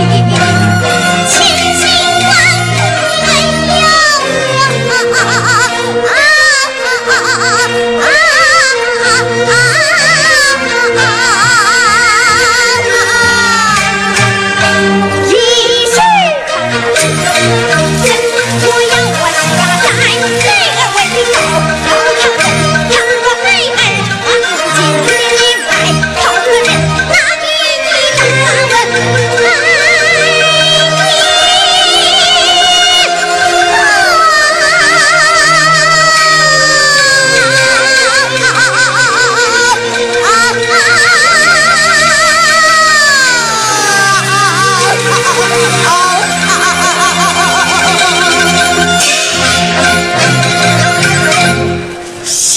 Thank you. 好，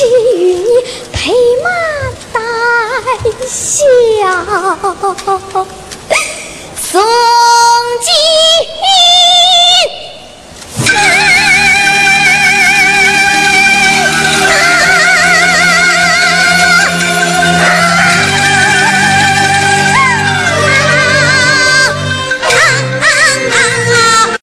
与你拍马带笑？